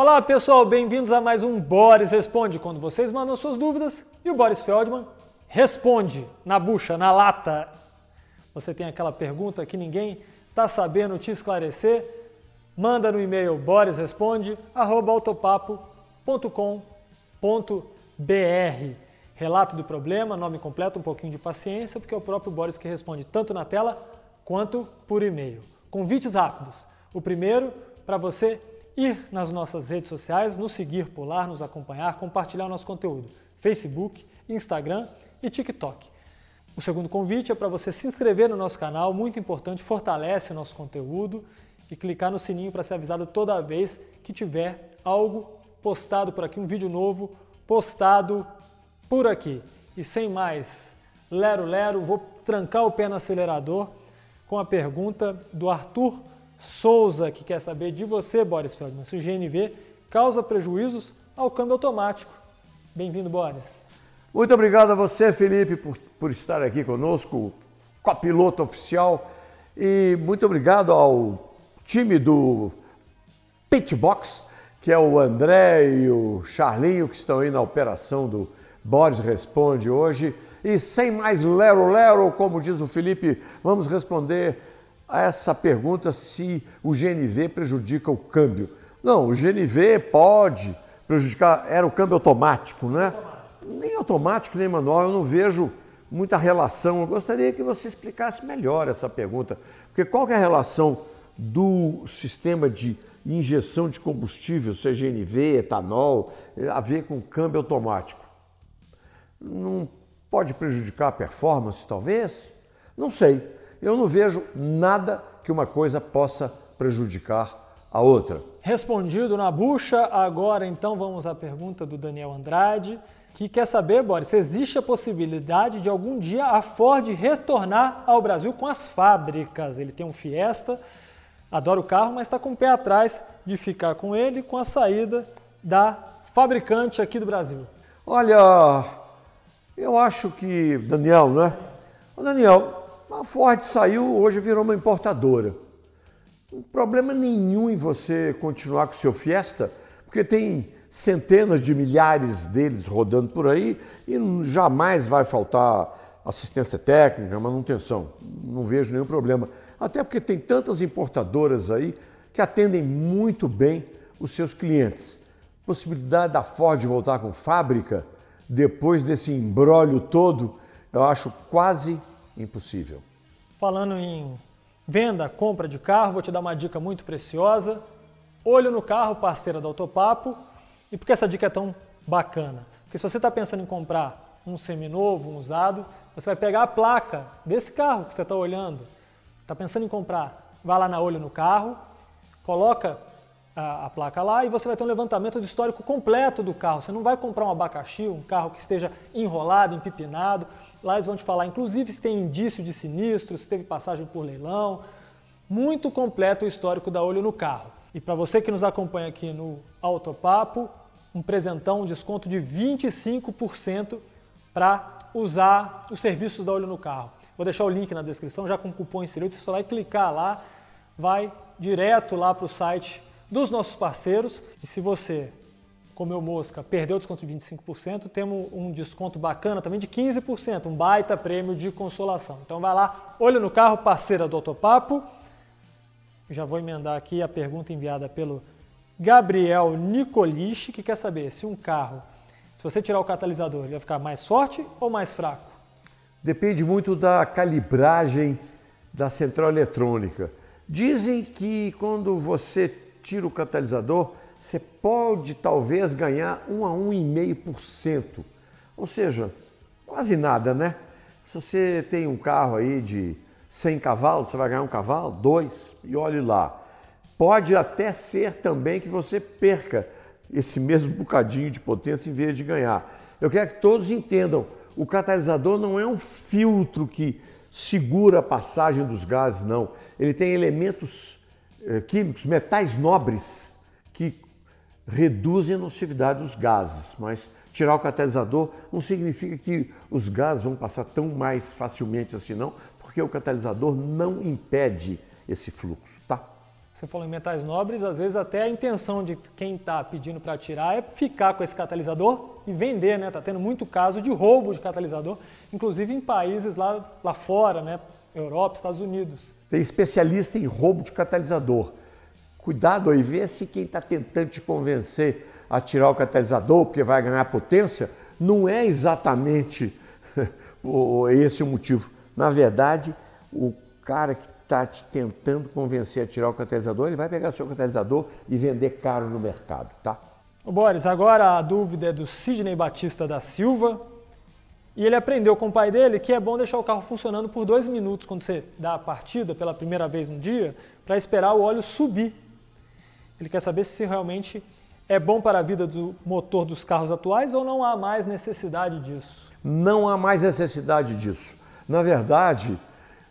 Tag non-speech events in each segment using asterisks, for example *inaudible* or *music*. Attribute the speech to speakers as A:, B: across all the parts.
A: Olá pessoal, bem-vindos a mais um Boris Responde, quando vocês mandam suas dúvidas e o Boris Feldman responde na bucha, na lata. Você tem aquela pergunta que ninguém está sabendo te esclarecer? Manda no e-mail borisresponde@autopapo.com.br. Relato do problema, nome completo, um pouquinho de paciência, porque é o próprio Boris que responde tanto na tela quanto por e-mail. Convites rápidos. O primeiro para você ir nas nossas redes sociais, nos seguir por lá, nos acompanhar, compartilhar o nosso conteúdo. Facebook, Instagram e TikTok. O segundo convite é para você se inscrever no nosso canal, muito importante, fortalece o nosso conteúdo e clicar no sininho para ser avisado toda vez que tiver algo postado por aqui, um vídeo novo postado por aqui. E sem mais, lero lero, vou trancar o pé no acelerador com a pergunta do Arthur Souza, que quer saber de você, Boris Feldman, se o GNV causa prejuízos ao câmbio automático. Bem-vindo, Boris.
B: Muito obrigado a você, Felipe, por, por estar aqui conosco, copiloto oficial. E muito obrigado ao time do Pitbox, que é o André e o Charlinho, que estão aí na operação do Boris Responde hoje. E sem mais lero-lero, como diz o Felipe, vamos responder a essa pergunta se o GNV prejudica o câmbio. Não, o GNV pode prejudicar, era o câmbio automático, né? Nem automático, nem manual, eu não vejo muita relação. Eu gostaria que você explicasse melhor essa pergunta, porque qual é a relação do sistema de injeção de combustível, seja GNV, etanol, a ver com câmbio automático? não pode prejudicar a performance, talvez? Não sei. Eu não vejo nada que uma coisa possa prejudicar a outra.
A: Respondido na bucha, agora então vamos à pergunta do Daniel Andrade, que quer saber, Boris, se existe a possibilidade de algum dia a Ford retornar ao Brasil com as fábricas. Ele tem um Fiesta, adora o carro, mas está com o pé atrás de ficar com ele com a saída da fabricante aqui do Brasil.
B: Olha, eu acho que, Daniel, né? Ô Daniel, a Ford saiu, hoje virou uma importadora. Não problema nenhum em você continuar com o seu Fiesta, porque tem centenas de milhares deles rodando por aí e jamais vai faltar assistência técnica, manutenção. Não vejo nenhum problema. Até porque tem tantas importadoras aí que atendem muito bem os seus clientes. Possibilidade da Ford voltar com fábrica depois desse embrólio todo, eu acho quase impossível.
A: Falando em venda, compra de carro, vou te dar uma dica muito preciosa. Olho no carro, parceira do Autopapo. E por que essa dica é tão bacana? Porque se você está pensando em comprar um seminovo, um usado, você vai pegar a placa desse carro que você está olhando. Está pensando em comprar, vai lá na Olho no Carro, coloca a, a, placa lá e você vai ter um levantamento do histórico completo do carro. Você não vai comprar um abacaxi, um carro que esteja enrolado, empipinado. Lá eles vão te falar, inclusive, se tem indício de sinistro, se teve passagem por leilão. Muito completo o histórico da Olho no carro. E para você que nos acompanha aqui no Autopapo, um presentão, um desconto de 25% para usar os serviços da Olho no carro. Vou deixar o link na descrição, já com o cupom inserido, você só vai clicar lá, vai direto lá para o site dos nossos parceiros. E se você, comeu mosca, perdeu o desconto de 25%, temos um desconto bacana também de 15%, um baita prêmio de consolação. Então vai lá, olho no carro, parceira do Autopapo. Já vou emendar aqui a pergunta enviada pelo Gabriel Nicoliche, que quer saber se um carro, se você tirar o catalisador, ele vai ficar mais forte ou mais fraco?
B: Depende muito da calibragem da central eletrônica. Dizem que quando você tira o catalisador, você pode talvez ganhar 1 a 1,5%. Ou seja, quase nada, né? Se você tem um carro aí de 100 cavalos, você vai ganhar um cavalo, dois, e olhe lá. Pode até ser também que você perca esse mesmo bocadinho de potência em vez de ganhar. Eu quero que todos entendam, o catalisador não é um filtro que segura a passagem dos gases, não. Ele tem elementos eh, químicos, metais nobres, que reduzem a nocividade dos gases, mas tirar o catalisador não significa que os gases vão passar tão mais facilmente assim, não, porque o catalisador não impede esse fluxo, tá?
A: você falou em metais nobres, às vezes até a intenção de quem está pedindo para tirar é ficar com esse catalisador e vender, né? Está tendo muito caso de roubo de catalisador, inclusive em países lá, lá fora, né? Europa, Estados Unidos.
B: Tem especialista em roubo de catalisador. Cuidado aí, vê se quem está tentando te convencer a tirar o catalisador porque vai ganhar potência, não é exatamente *laughs* esse o motivo. Na verdade, o cara que está te tentando convencer a tirar o catalisador, ele vai pegar seu catalisador e vender caro no mercado, tá?
A: Ô Boris, agora a dúvida é do Sidney Batista da Silva. E ele aprendeu com o pai dele que é bom deixar o carro funcionando por dois minutos quando você dá a partida pela primeira vez no dia, para esperar o óleo subir. Ele quer saber se realmente é bom para a vida do motor dos carros atuais ou não há mais necessidade disso?
B: Não há mais necessidade disso. Na verdade,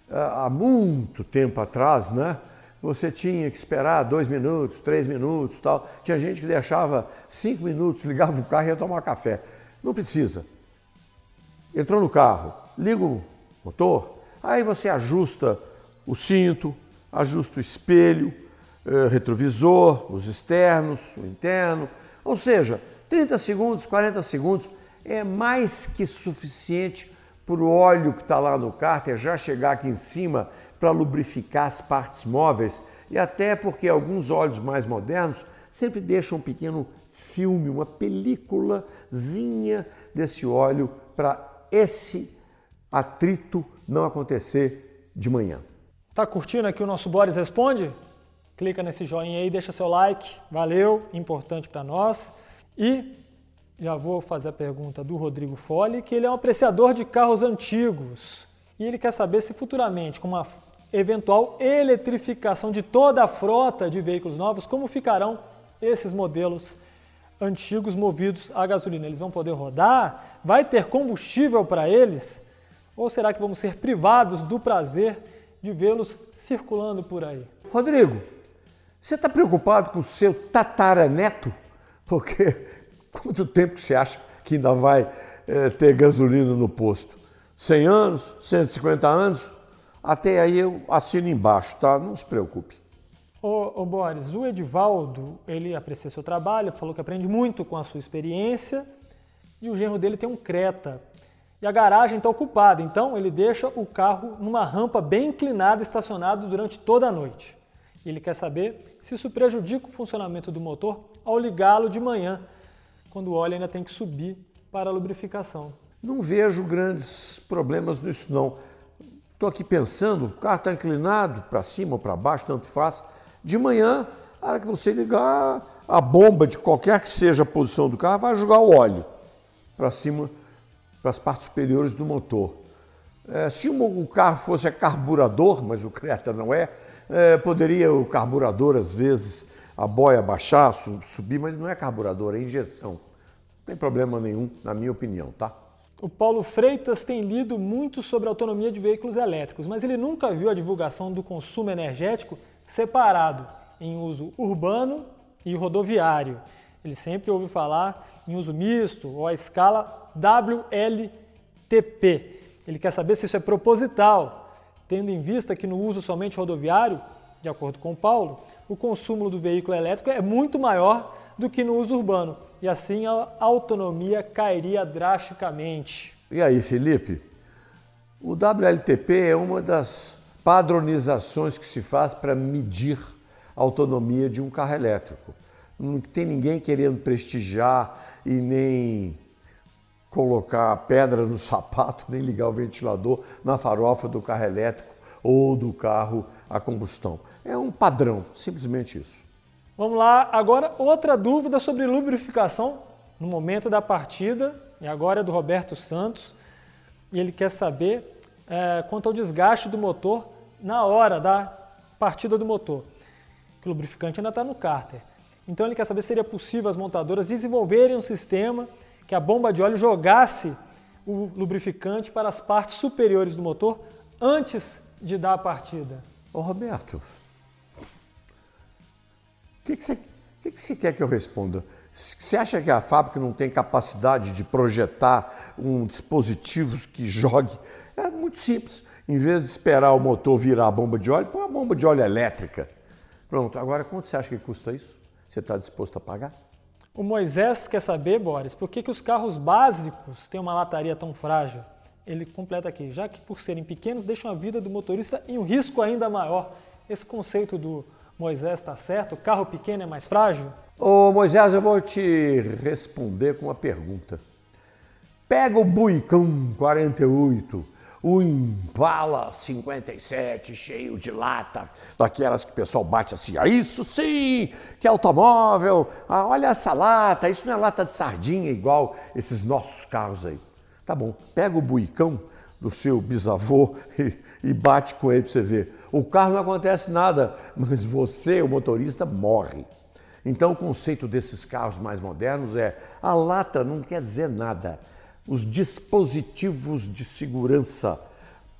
B: há muito tempo atrás, né? Você tinha que esperar dois minutos, três minutos, tal. Tinha gente que deixava cinco minutos, ligava o carro e ia tomar café. Não precisa entrou no carro, liga o motor, aí você ajusta o cinto, ajusta o espelho, retrovisor, os externos, o interno, ou seja, 30 segundos, 40 segundos é mais que suficiente para o óleo que está lá no cárter já chegar aqui em cima para lubrificar as partes móveis e até porque alguns óleos mais modernos sempre deixam um pequeno filme, uma películazinha desse óleo para esse atrito não acontecer de manhã.
A: Tá curtindo aqui o nosso Boris Responde? Clica nesse joinha aí, deixa seu like, valeu, importante para nós. E já vou fazer a pergunta do Rodrigo Fole, que ele é um apreciador de carros antigos. E ele quer saber se futuramente, com uma eventual eletrificação de toda a frota de veículos novos, como ficarão esses modelos antigos movidos a gasolina. Eles vão poder rodar? Vai ter combustível para eles? Ou será que vamos ser privados do prazer de vê-los circulando por aí?
B: Rodrigo, você está preocupado com o seu tataraneto? Porque *laughs* quanto tempo você acha que ainda vai é, ter gasolina no posto? 100 anos? 150 anos? Até aí eu assino embaixo, tá? Não se preocupe.
A: Ô, ô, Boris, o Edivaldo, ele aprecia seu trabalho, falou que aprende muito com a sua experiência e o genro dele tem um Creta. E a garagem está ocupada, então ele deixa o carro numa rampa bem inclinada, estacionado durante toda a noite. Ele quer saber se isso prejudica o funcionamento do motor ao ligá-lo de manhã, quando o óleo ainda tem que subir para a lubrificação.
B: Não vejo grandes problemas nisso não. Estou aqui pensando, o carro está inclinado para cima ou para baixo, tanto faz. De manhã, a hora que você ligar, a bomba de qualquer que seja a posição do carro vai jogar o óleo para cima, para as partes superiores do motor. É, se o carro fosse a carburador, mas o Creta não é, é, poderia o carburador, às vezes, a boia baixar, subir, mas não é carburador, é injeção. Não tem problema nenhum, na minha opinião, tá?
A: O Paulo Freitas tem lido muito sobre autonomia de veículos elétricos, mas ele nunca viu a divulgação do consumo energético separado em uso urbano e rodoviário. Ele sempre ouve falar em uso misto ou a escala WLTP. Ele quer saber se isso é proposital, tendo em vista que no uso somente rodoviário, de acordo com Paulo, o consumo do veículo elétrico é muito maior do que no uso urbano e assim a autonomia cairia drasticamente.
B: E aí, Felipe? O WLTP é uma das padronizações que se faz para medir a autonomia de um carro elétrico. Não tem ninguém querendo prestigiar e nem colocar pedra no sapato, nem ligar o ventilador na farofa do carro elétrico ou do carro a combustão. É um padrão, simplesmente isso.
A: Vamos lá, agora outra dúvida sobre lubrificação no momento da partida, e agora é do Roberto Santos, e ele quer saber é, quanto ao desgaste do motor na hora da partida do motor, que o lubrificante ainda está no cárter. Então ele quer saber se seria possível as montadoras desenvolverem um sistema que a bomba de óleo jogasse o lubrificante para as partes superiores do motor antes de dar a partida.
B: Ô Roberto, o que, que, você, que, que você quer que eu responda? Você acha que a fábrica não tem capacidade de projetar um dispositivo que jogue? É muito simples. Em vez de esperar o motor virar a bomba de óleo, põe uma bomba de óleo elétrica. Pronto, agora quanto você acha que custa isso? Você está disposto a pagar?
A: O Moisés quer saber, Boris, por que, que os carros básicos têm uma lataria tão frágil? Ele completa aqui, já que por serem pequenos deixam a vida do motorista em um risco ainda maior. Esse conceito do Moisés está certo? O carro pequeno é mais frágil?
B: Ô Moisés, eu vou te responder com uma pergunta. Pega o Buicão 48, o Impala 57 cheio de lata, daquelas que o pessoal bate assim, ah, isso sim, que é automóvel, ah, olha essa lata, isso não é lata de sardinha igual esses nossos carros aí. Tá bom, pega o buicão do seu bisavô *laughs* e, e bate com ele para você ver. O carro não acontece nada, mas você, o motorista, morre. Então o conceito desses carros mais modernos é a lata não quer dizer nada. Os dispositivos de segurança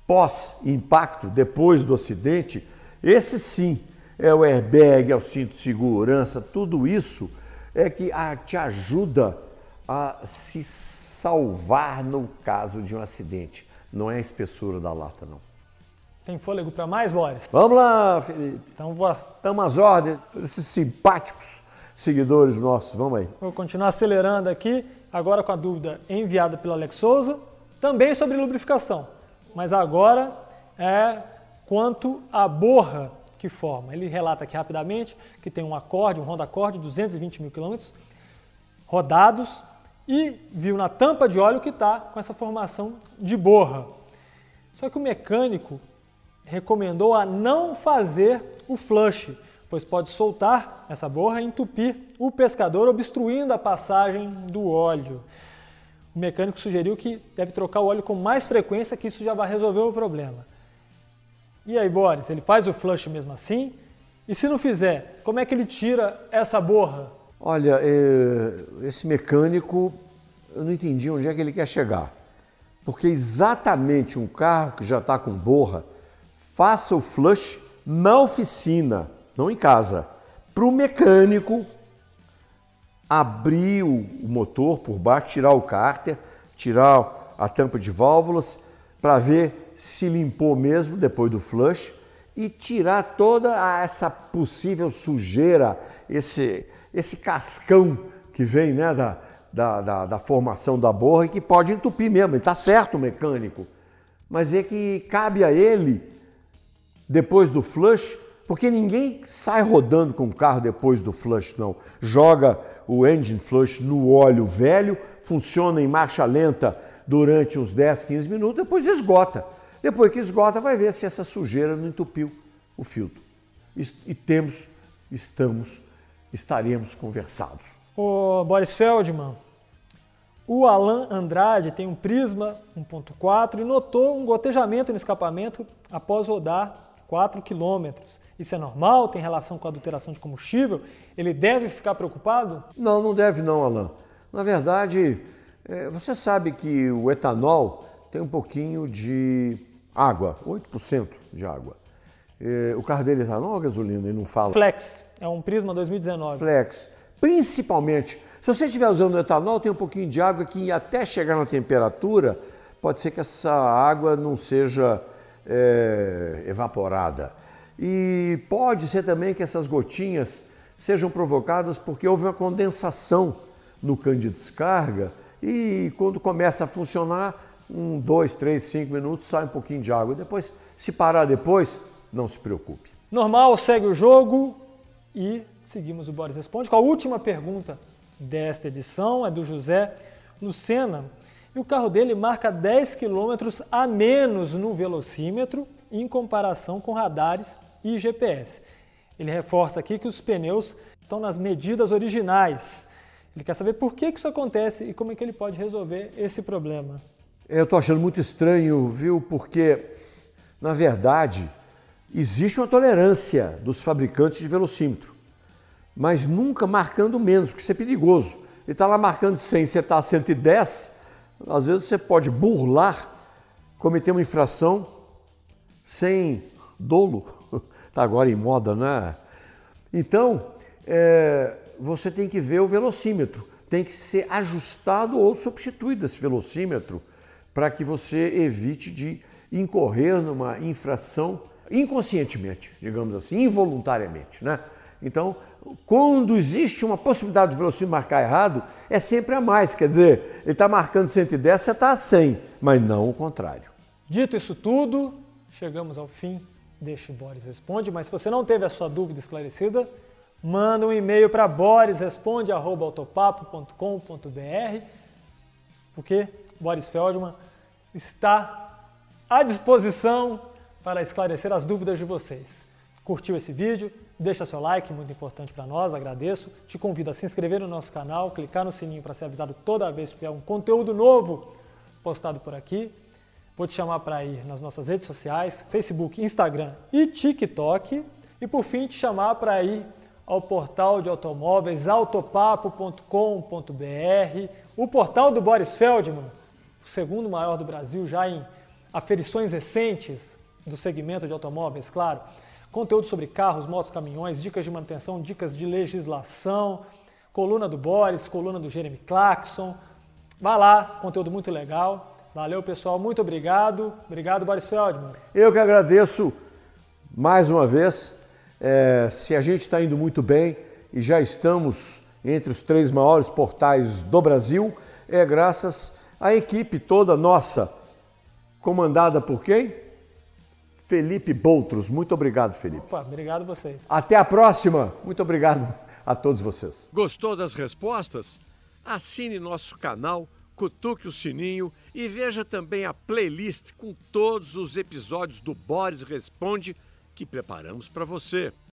B: pós-impacto, depois do acidente, esse sim é o airbag, é o cinto de segurança, tudo isso é que te ajuda a se salvar no caso de um acidente. Não é a espessura da lata, não.
A: Tem fôlego para mais, Boris?
B: Vamos lá, Felipe.
A: Então vou.
B: Estamos às ordens, esses simpáticos seguidores nossos. Vamos aí.
A: Vou continuar acelerando aqui, agora com a dúvida enviada pelo Alex Souza, também sobre lubrificação. Mas agora é quanto à borra que forma. Ele relata aqui rapidamente que tem um acorde, um Honda Accord, 220 mil quilômetros rodados e viu na tampa de óleo que está com essa formação de borra. Só que o mecânico recomendou a não fazer o flush, pois pode soltar essa borra e entupir o pescador, obstruindo a passagem do óleo. O mecânico sugeriu que deve trocar o óleo com mais frequência, que isso já vai resolver o problema. E aí, Boris, ele faz o flush mesmo assim? E se não fizer, como é que ele tira essa borra?
B: Olha, é, esse mecânico, eu não entendi onde é que ele quer chegar. Porque exatamente um carro que já está com borra, faça o flush na oficina, não em casa, para o mecânico abrir o motor por baixo, tirar o cárter, tirar a tampa de válvulas para ver se limpou mesmo depois do flush e tirar toda essa possível sujeira, esse, esse cascão que vem né, da, da, da, da formação da borra e que pode entupir mesmo. Está certo o mecânico, mas é que cabe a ele depois do flush, porque ninguém sai rodando com o carro depois do flush, não. Joga o engine flush no óleo velho, funciona em marcha lenta durante uns 10, 15 minutos, depois esgota. Depois que esgota, vai ver se essa sujeira não entupiu o filtro. E temos, estamos, estaremos conversados.
A: Ô Boris Feldman, o Alan Andrade tem um Prisma 1.4 e notou um gotejamento no escapamento após rodar 4 quilômetros. Isso é normal? Tem relação com a adulteração de combustível? Ele deve ficar preocupado?
B: Não, não deve não, Alain. Na verdade, é, você sabe que o etanol tem um pouquinho de água, 8% de água. É, o carro dele é etanol ou gasolina? Ele não fala.
A: Flex, é um Prisma 2019.
B: Flex. Principalmente, se você estiver usando etanol, tem um pouquinho de água que até chegar na temperatura, pode ser que essa água não seja é, evaporada. E pode ser também que essas gotinhas sejam provocadas porque houve uma condensação no cano de descarga e quando começa a funcionar, um, dois, três, cinco minutos, sai um pouquinho de água. Depois, se parar depois, não se preocupe.
A: Normal, segue o jogo e seguimos o Boris Responde com a última pergunta desta edição, é do José Lucena e o carro dele marca 10 km a menos no velocímetro em comparação com radares e GPS. Ele reforça aqui que os pneus estão nas medidas originais. Ele quer saber por que isso acontece e como é que ele pode resolver esse problema.
B: Eu estou achando muito estranho, viu? Porque, na verdade, existe uma tolerância dos fabricantes de velocímetro, mas nunca marcando menos, porque isso é perigoso. Ele está lá marcando 100, você está a 110, às vezes você pode burlar, cometer uma infração sem dolo. Está *laughs* agora em moda, né? Então, é, você tem que ver o velocímetro. Tem que ser ajustado ou substituído esse velocímetro para que você evite de incorrer numa infração inconscientemente, digamos assim, involuntariamente, né? Então, quando existe uma possibilidade do velocímetro marcar errado, é sempre a mais. Quer dizer, ele está marcando 110, você está a 100, mas não o contrário.
A: Dito isso tudo, chegamos ao fim deste Boris Responde, mas se você não teve a sua dúvida esclarecida, manda um e-mail para borisresponde.autopapo.com.br porque Boris Feldman está à disposição para esclarecer as dúvidas de vocês. Curtiu esse vídeo? Deixa seu like, muito importante para nós, agradeço. Te convido a se inscrever no nosso canal, clicar no sininho para ser avisado toda vez que tiver um conteúdo novo postado por aqui. Vou te chamar para ir nas nossas redes sociais, Facebook, Instagram e TikTok. E por fim, te chamar para ir ao portal de automóveis autopapo.com.br, o portal do Boris Feldman, o segundo maior do Brasil já em aferições recentes do segmento de automóveis, claro. Conteúdo sobre carros, motos, caminhões, dicas de manutenção, dicas de legislação, coluna do Boris, coluna do Jeremy Clarkson. Vá lá, conteúdo muito legal. Valeu, pessoal. Muito obrigado. Obrigado, Boris Feldman.
B: Eu que agradeço mais uma vez. É, se a gente está indo muito bem e já estamos entre os três maiores portais do Brasil, é graças à equipe toda nossa, comandada por quem? Felipe Boutros. Muito obrigado, Felipe.
A: Opa, obrigado a vocês.
B: Até a próxima. Muito obrigado a todos vocês.
C: Gostou das respostas? Assine nosso canal, cutuque o sininho e veja também a playlist com todos os episódios do Boris Responde que preparamos para você.